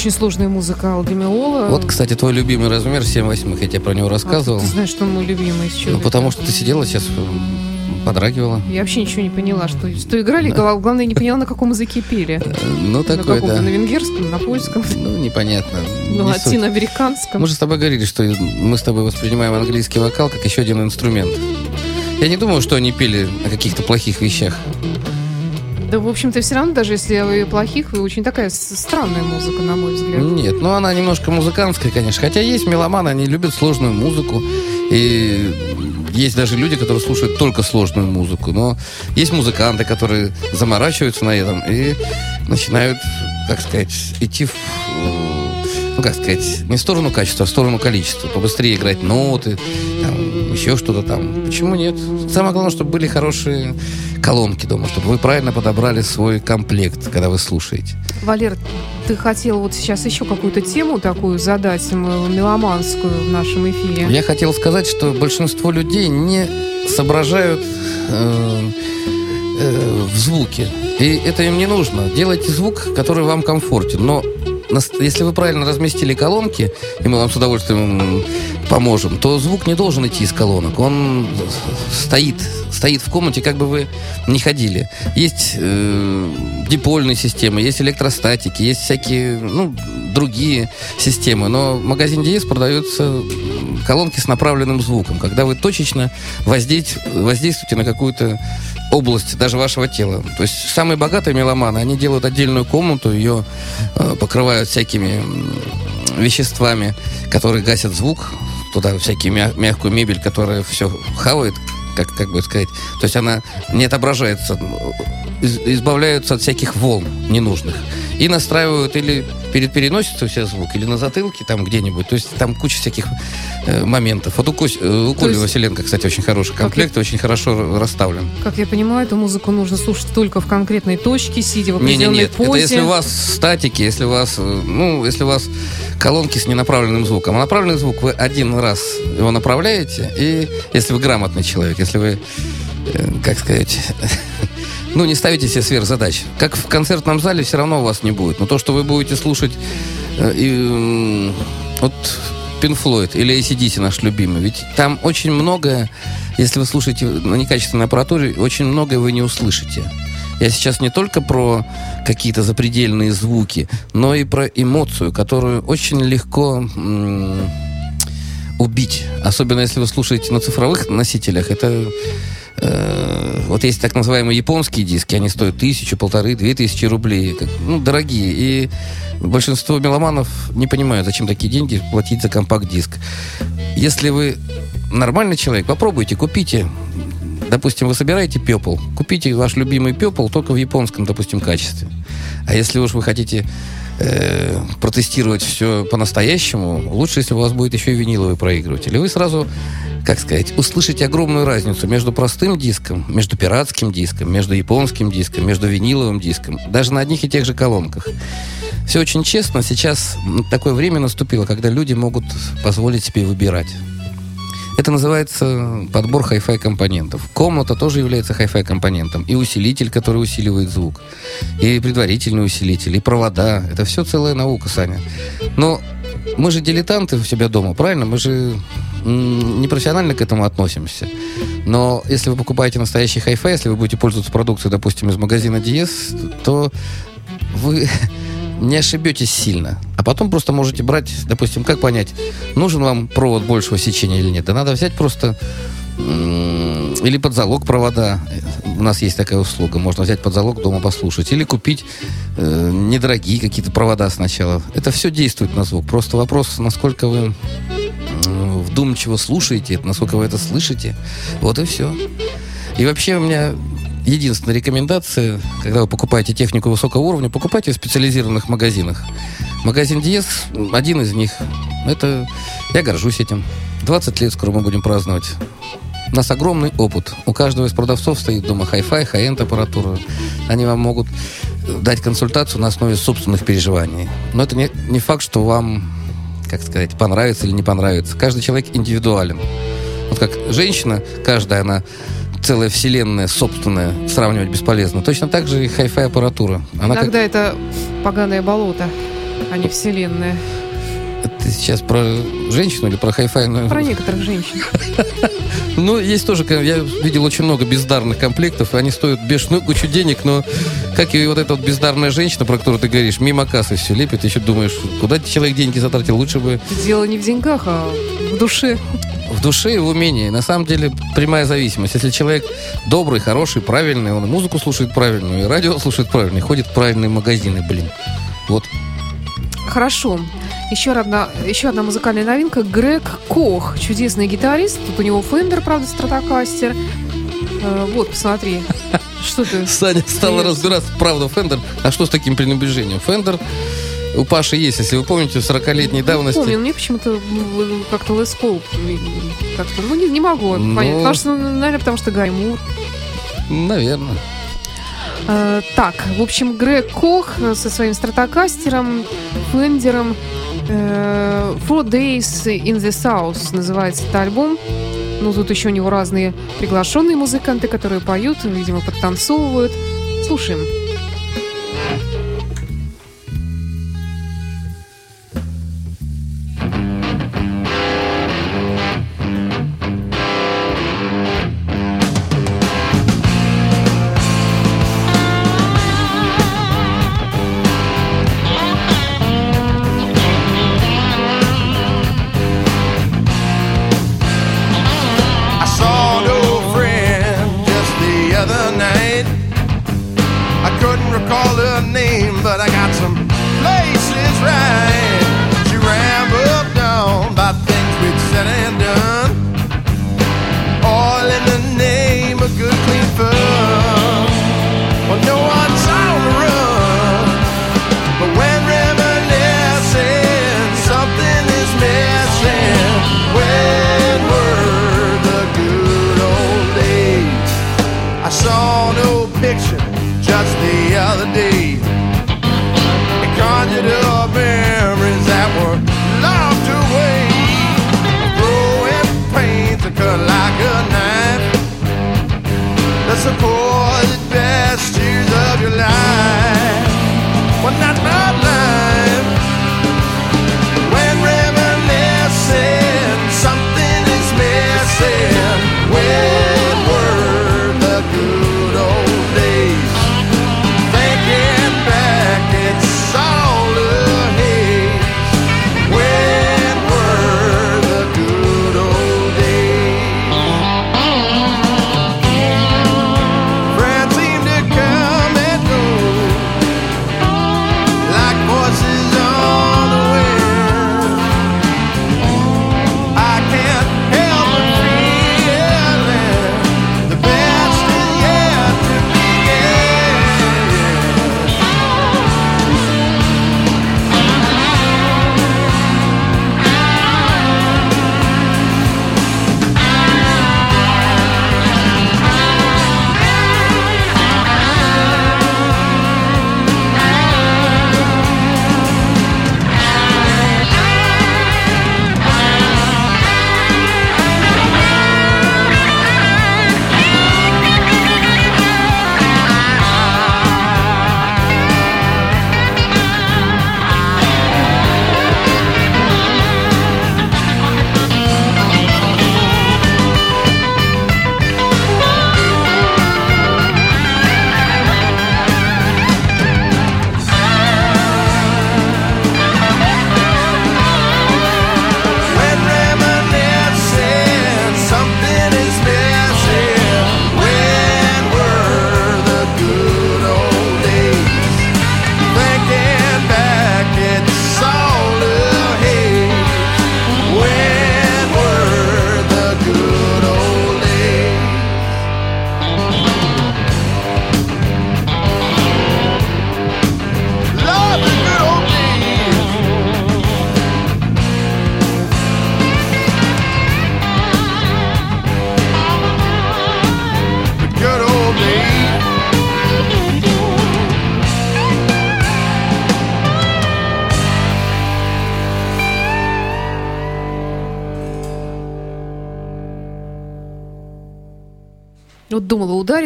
Speaker 3: Очень сложная музыка Алдемиола.
Speaker 4: Вот, кстати, твой любимый размер 7 восьмых, я тебе про него рассказывал.
Speaker 3: А, ты знаешь, что он мой любимый. С
Speaker 4: ну, потому что ты сидела сейчас, подрагивала.
Speaker 3: Я вообще ничего не поняла, что, что играли. Да. Главное, не поняла, на каком языке пели.
Speaker 4: Ну, такой, да.
Speaker 3: На венгерском, на польском.
Speaker 4: Ну, непонятно.
Speaker 3: На латиноамериканском.
Speaker 4: Мы же с тобой говорили, что мы с тобой воспринимаем английский вокал как еще один инструмент. Я не думаю, что они пели о каких-то плохих вещах.
Speaker 3: Да, в общем-то, все равно, даже если вы плохих, вы очень такая странная музыка, на мой взгляд.
Speaker 4: Нет, ну она немножко музыкантская, конечно. Хотя есть меломаны, они любят сложную музыку. И есть даже люди, которые слушают только сложную музыку. Но есть музыканты, которые заморачиваются на этом и начинают, как сказать, идти в ну, как сказать, не в сторону качества, а в сторону количества. Побыстрее играть ноты, там, еще что-то там. Почему нет? Самое главное, чтобы были хорошие колонки дома, чтобы вы правильно подобрали свой комплект, когда вы слушаете.
Speaker 3: Валер, ты хотел вот сейчас еще какую-то тему такую задать, меломанскую в нашем эфире.
Speaker 4: Я хотел сказать, что большинство людей не соображают э, э, в звуке. И это им не нужно. Делайте звук, который вам комфортен. Но если вы правильно разместили колонки, и мы вам с удовольствием поможем, то звук не должен идти из колонок. Он стоит, стоит в комнате, как бы вы не ходили. Есть э, дипольные системы, есть электростатики, есть всякие, ну, другие системы. Но в магазине DS продаются колонки с направленным звуком, когда вы точечно воздействуете на какую-то область даже вашего тела. То есть самые богатые меломаны, они делают отдельную комнату, ее э, покрывают всякими веществами, которые гасят звук, туда всякие мя- мягкую мебель, которая все хавает, как, как бы сказать. То есть она не отображается, из, избавляются от всяких волн ненужных. И настраивают или перед переносицей у себя звук, или на затылке там где-нибудь. То есть там куча всяких э, моментов. Вот у, Кось, э, у Коли есть... Василенко, кстати, очень хороший комплект, я... очень хорошо расставлен.
Speaker 3: Как я понимаю, эту музыку нужно слушать только в конкретной точке, сидя в определенной
Speaker 4: не, не, нет.
Speaker 3: позе.
Speaker 4: Это если у вас статики, если у вас, э, ну, если у вас колонки с ненаправленным звуком. А направленный звук вы один раз его направляете, и если вы грамотный человек, если вы, э, как сказать, ну, не ставите себе сверхзадач. Как в концертном зале все равно у вас не будет. Но то, что вы будете слушать э, и, вот Pink Floyd или ACDC наш любимый, ведь там очень многое, если вы слушаете на некачественной аппаратуре, очень многое вы не услышите. Я сейчас не только про какие-то запредельные звуки, но и про эмоцию, которую очень легко убить. Особенно если вы слушаете на цифровых носителях. Это э, вот есть так называемые японские диски, они стоят тысячу, полторы, две тысячи рублей. Как, ну, дорогие. И большинство меломанов не понимают, зачем такие деньги платить за компакт-диск. Если вы нормальный человек, попробуйте, купите допустим, вы собираете пепл, купите ваш любимый пепл только в японском, допустим, качестве. А если уж вы хотите э, протестировать все по-настоящему, лучше, если у вас будет еще и виниловый проигрыватель. И вы сразу, как сказать, услышите огромную разницу между простым диском, между пиратским диском, между японским диском, между виниловым диском, даже на одних и тех же колонках. Все очень честно. Сейчас такое время наступило, когда люди могут позволить себе выбирать. Это называется подбор хай-фай компонентов. Комната тоже является хай-фай компонентом. И усилитель, который усиливает звук. И предварительный усилитель, и провода. Это все целая наука, Саня. Но мы же дилетанты у себя дома, правильно? Мы же непрофессионально к этому относимся. Но если вы покупаете настоящий хай-фай, если вы будете пользоваться продукцией, допустим, из магазина DS, то вы не ошибетесь сильно. А потом просто можете брать, допустим, как понять, нужен вам провод большего сечения или нет. Да надо взять просто или под залог провода. У нас есть такая услуга. Можно взять под залог дома послушать. Или купить э, недорогие какие-то провода сначала. Это все действует на звук. Просто вопрос, насколько вы э, вдумчиво слушаете, насколько вы это слышите. Вот и все. И вообще у меня единственная рекомендация, когда вы покупаете технику высокого уровня, покупайте в специализированных магазинах. Магазин DS, один из них. Это я горжусь этим. 20 лет скоро мы будем праздновать. У нас огромный опыт. У каждого из продавцов стоит дома хай-фай, хай-энд аппаратура. Они вам могут дать консультацию на основе собственных переживаний. Но это не, не факт, что вам, как сказать, понравится или не понравится. Каждый человек индивидуален. Вот как женщина, каждая она целая вселенная собственная, сравнивать бесполезно. Точно так же и хай-фай аппаратура.
Speaker 3: Она Иногда как... это поганое болото.
Speaker 6: а не вселенная.
Speaker 4: Ты сейчас про женщину или про хай-файную?
Speaker 6: Про некоторых женщин.
Speaker 4: Ну, есть тоже, я видел очень много бездарных комплектов, они стоят бешеную кучу денег, но как и вот эта вот бездарная женщина, про которую ты говоришь, мимо кассы все лепит, еще думаешь, куда человек деньги затратил, лучше бы...
Speaker 6: Дело не в деньгах, а в душе.
Speaker 4: В душе и в умении. На самом деле прямая зависимость. Если человек добрый, хороший, правильный, он и музыку слушает правильную, и радио слушает правильно, и ходит в правильные магазины, блин. Вот.
Speaker 6: Хорошо. Еще одна, еще одна музыкальная новинка. Грег Кох, чудесный гитарист. Тут у него Фендер, правда, стратокастер. Э, вот, посмотри. Что ты?
Speaker 4: Саня стала разбираться, правда, Фендер. А что с таким пренебрежением? Фендер у Паши есть, если вы помните, 40-летней давности.
Speaker 6: Помню, мне почему-то как-то Лес Пол как-то, ну, не, не могу Но... понять. Потому что, ну, наверное, потому что Гай Мур.
Speaker 4: Наверное.
Speaker 6: Э, так, в общем, Грег Кох со своим стратокастером, Фендером, э, Four Days in the South называется этот альбом. Ну, тут еще у него разные приглашенные музыканты, которые поют, видимо, подтанцовывают. Слушаем.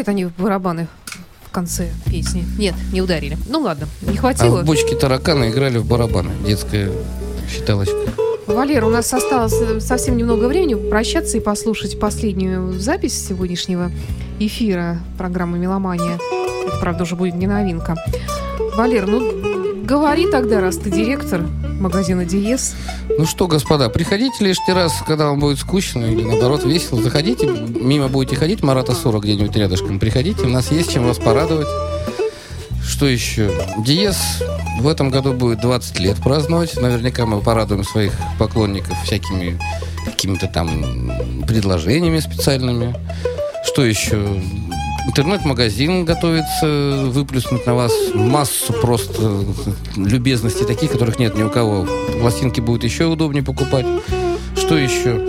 Speaker 6: Ударит они в барабаны
Speaker 3: конце песни. Нет, не ударили. Ну ладно, не
Speaker 4: А
Speaker 3: хватило.
Speaker 4: в бочке таракана играли в барабаны. Детская считалочка.
Speaker 3: Валера, у нас осталось э, совсем немного времени прощаться и послушать последнюю запись сегодняшнего эфира программы «Меломания». Это, правда, уже будет не новинка. Валер, ну, говори тогда, раз ты директор магазина «Диез».
Speaker 4: Ну что, господа, приходите лишний раз, когда вам будет скучно или наоборот весело. Заходите, мимо будете ходить, Марата 40 где-нибудь рядышком. Приходите, у нас есть чем вас порадовать. Что еще? Диез в этом году будет 20 лет праздновать. Наверняка мы порадуем своих поклонников всякими какими-то там предложениями специальными. Что еще? Интернет-магазин готовится выплюснуть на вас массу просто любезностей таких, которых нет ни у кого. Пластинки будет еще удобнее покупать. Что еще?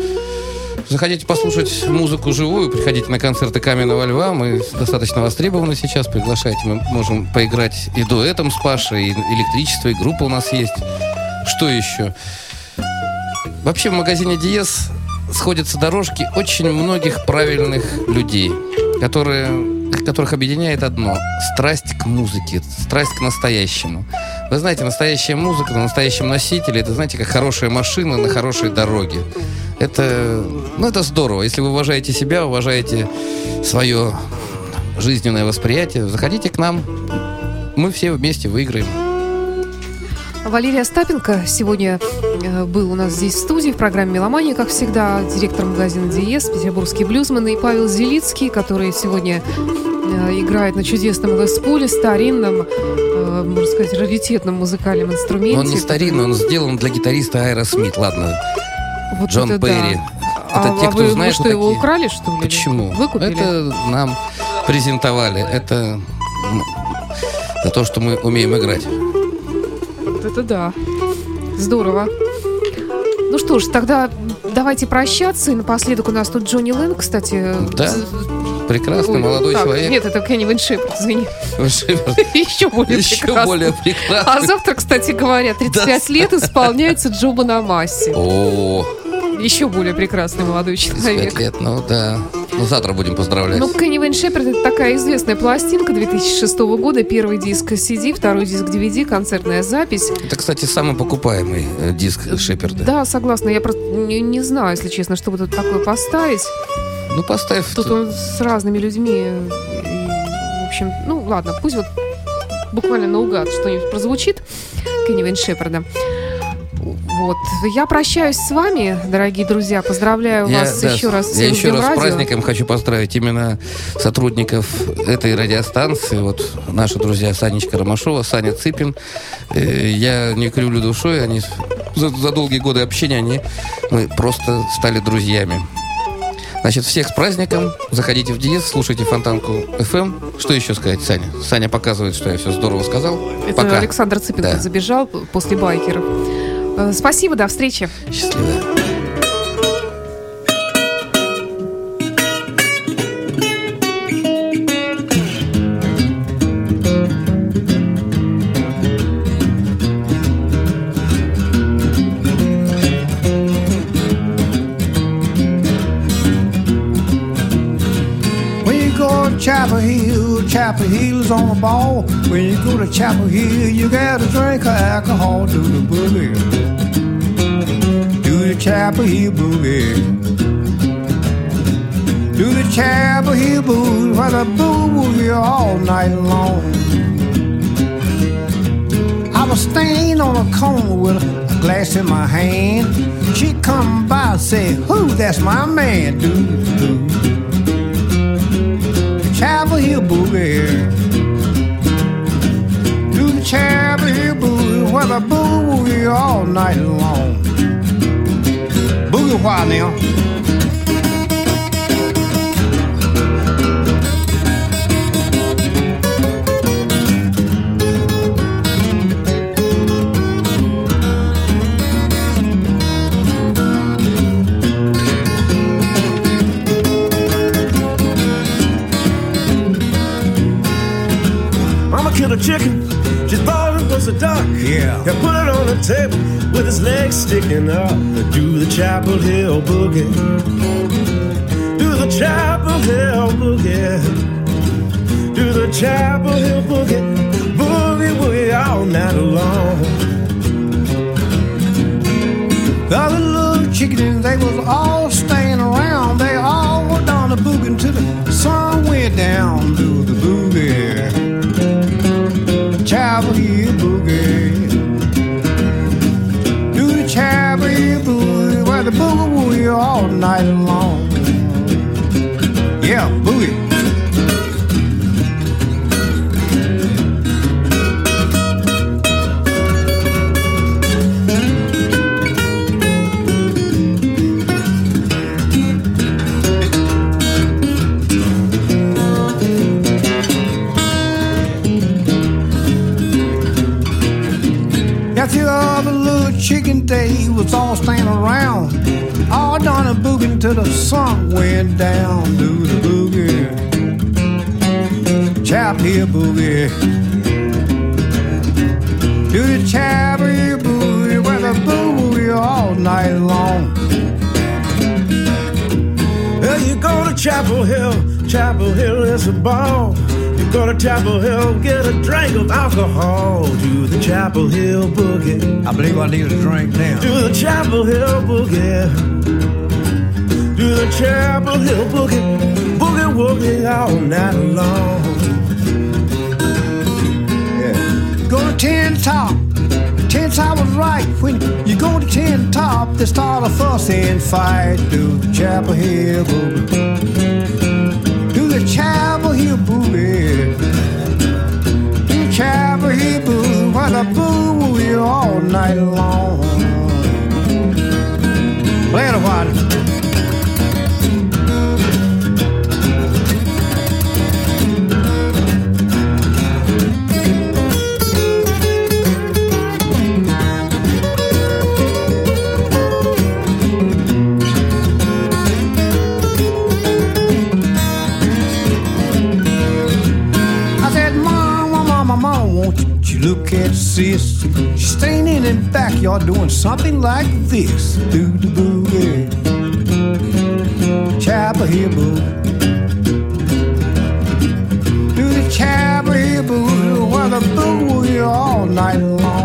Speaker 4: Заходите послушать музыку живую, приходите на концерты Каменного Льва. Мы достаточно востребованы сейчас. Приглашайте. Мы можем поиграть и дуэтом с Пашей, и электричество, и группа у нас есть. Что еще? Вообще в магазине Диез сходятся дорожки очень многих правильных людей, которые, которых объединяет одно – страсть к музыке, страсть к настоящему. Вы знаете, настоящая музыка на настоящем носителе – это, знаете, как хорошая машина на хорошей дороге. Это, ну, это здорово. Если вы уважаете себя, уважаете свое жизненное восприятие, заходите к нам. Мы все вместе выиграем.
Speaker 3: Валерий Остапенко сегодня э, был у нас здесь в студии в программе «Меломания», как всегда, директор магазина «Диез», петербургский блюзман, и Павел Зелицкий, который сегодня э, играет на чудесном лес-пуле, старинном, э, можно сказать, раритетном музыкальном инструменте.
Speaker 4: Он не старинный, он сделан для гитариста Айра Смит. Ладно,
Speaker 3: Вот
Speaker 4: Джон
Speaker 3: это да.
Speaker 4: Перри.
Speaker 3: А,
Speaker 4: Это те,
Speaker 3: а
Speaker 4: кто
Speaker 3: вы,
Speaker 4: знает,
Speaker 3: вы что,
Speaker 4: кто
Speaker 3: его
Speaker 4: такие.
Speaker 3: украли, что ли?
Speaker 4: Почему?
Speaker 3: Выкупили?
Speaker 4: Это нам презентовали. Это за то, что мы умеем играть.
Speaker 3: Вот это да. Здорово. Ну что ж, тогда давайте прощаться. И напоследок у нас тут Джонни Лэн, кстати.
Speaker 4: Да. Прекрасный
Speaker 3: Ой,
Speaker 4: молодой
Speaker 3: так,
Speaker 4: человек.
Speaker 3: Нет, это Кенни Виншип, извини. Еще более
Speaker 4: Еще
Speaker 3: прекрасный.
Speaker 4: более
Speaker 3: А
Speaker 4: прекрасный.
Speaker 3: завтра, кстати говоря, 35 лет исполняется Джо Банамасси.
Speaker 4: О,
Speaker 3: Еще более прекрасный молодой
Speaker 4: 35
Speaker 3: человек.
Speaker 4: лет, ну да. Ну, завтра будем поздравлять.
Speaker 3: Ну, Кенни Вейн Шеперд это такая известная пластинка 2006 года. Первый диск CD, второй диск DVD, концертная запись.
Speaker 4: Это, кстати, самый покупаемый э, диск Шеперда.
Speaker 3: Да, согласна. Я просто не, не знаю, если честно, что бы тут такое поставить.
Speaker 4: Ну, поставь.
Speaker 3: Тут он с разными людьми. э, и, в общем, ну ладно, пусть вот буквально наугад что-нибудь прозвучит Кенни Вейн Шеперда. Вот. Я прощаюсь с вами, дорогие друзья. Поздравляю
Speaker 4: Я,
Speaker 3: вас
Speaker 4: да,
Speaker 3: еще раз с
Speaker 4: я еще раз с праздником хочу поздравить именно сотрудников этой радиостанции. Вот наши друзья Санечка Ромашова, Саня Цыпин. Э, Я не кривлю душой, они за, за долгие годы общения они мы просто стали друзьями. Значит, всех с праздником. Заходите в Диез, слушайте Фонтанку FM. Что еще сказать, Саня? Саня показывает, что я все здорово сказал.
Speaker 3: Это
Speaker 4: Пока.
Speaker 3: Александр Цыпин
Speaker 4: Да.
Speaker 3: забежал после байкеров. Э, Спасибо, до встречи.
Speaker 4: Счастливо.
Speaker 5: Hill, Chapel Hill's on the ball. When you go to Chapel Hill, you gotta drink of alcohol. Do the boogie. Do the Chapel Hill boogie. Do the Chapel Hill boogie, where the boogie all night long. I was standing on a corner with a glass in my hand. She come by and said, Who? That's my man. Do Chapel Hill boogie. Do the Chapel Hill boogie. Well, the boogie all night long. Boogie while now.
Speaker 7: Killed a chicken. She thought it was a duck.
Speaker 5: Yeah.
Speaker 7: And put it on the table with his legs sticking up. Do the Chapel Hill boogie. Do the Chapel Hill boogie. Do the Chapel Hill boogie, boogie woogie all night long.
Speaker 5: The other little chickens, they was all staying around. They all were down the boogie till the sun went down to the boogie. Chapel Hill boogie. Do the Chapel boogie, where the boogie woogie all night long. Yeah, boogie. Got the other little chicken day was all standing around. All done a booging till the sun went down. Do the boogie. Chap here boogie. Do the chap here boogie. Where the boogie all night long.
Speaker 7: Well, you go to Chapel Hill, Chapel Hill is a ball. Go to Chapel Hill, get a drink of alcohol. Do the Chapel Hill boogie.
Speaker 5: I believe I need a drink now.
Speaker 7: Do the Chapel Hill boogie. Do the Chapel Hill boogie. Boogie woogie all night long. Yeah.
Speaker 5: Go to Tin Top. Tin Top was right. When you go to Tin Top, they start a fuss and fight. Do the Chapel Hill boogie. Do the Chapel Hill boogie cab a boo! what a boo, you all night long. Staying in backyard doing something like this. Do the boogie. Chapel Hill boogie. Do the Chapel Hill boogie. Where the boogie all night long.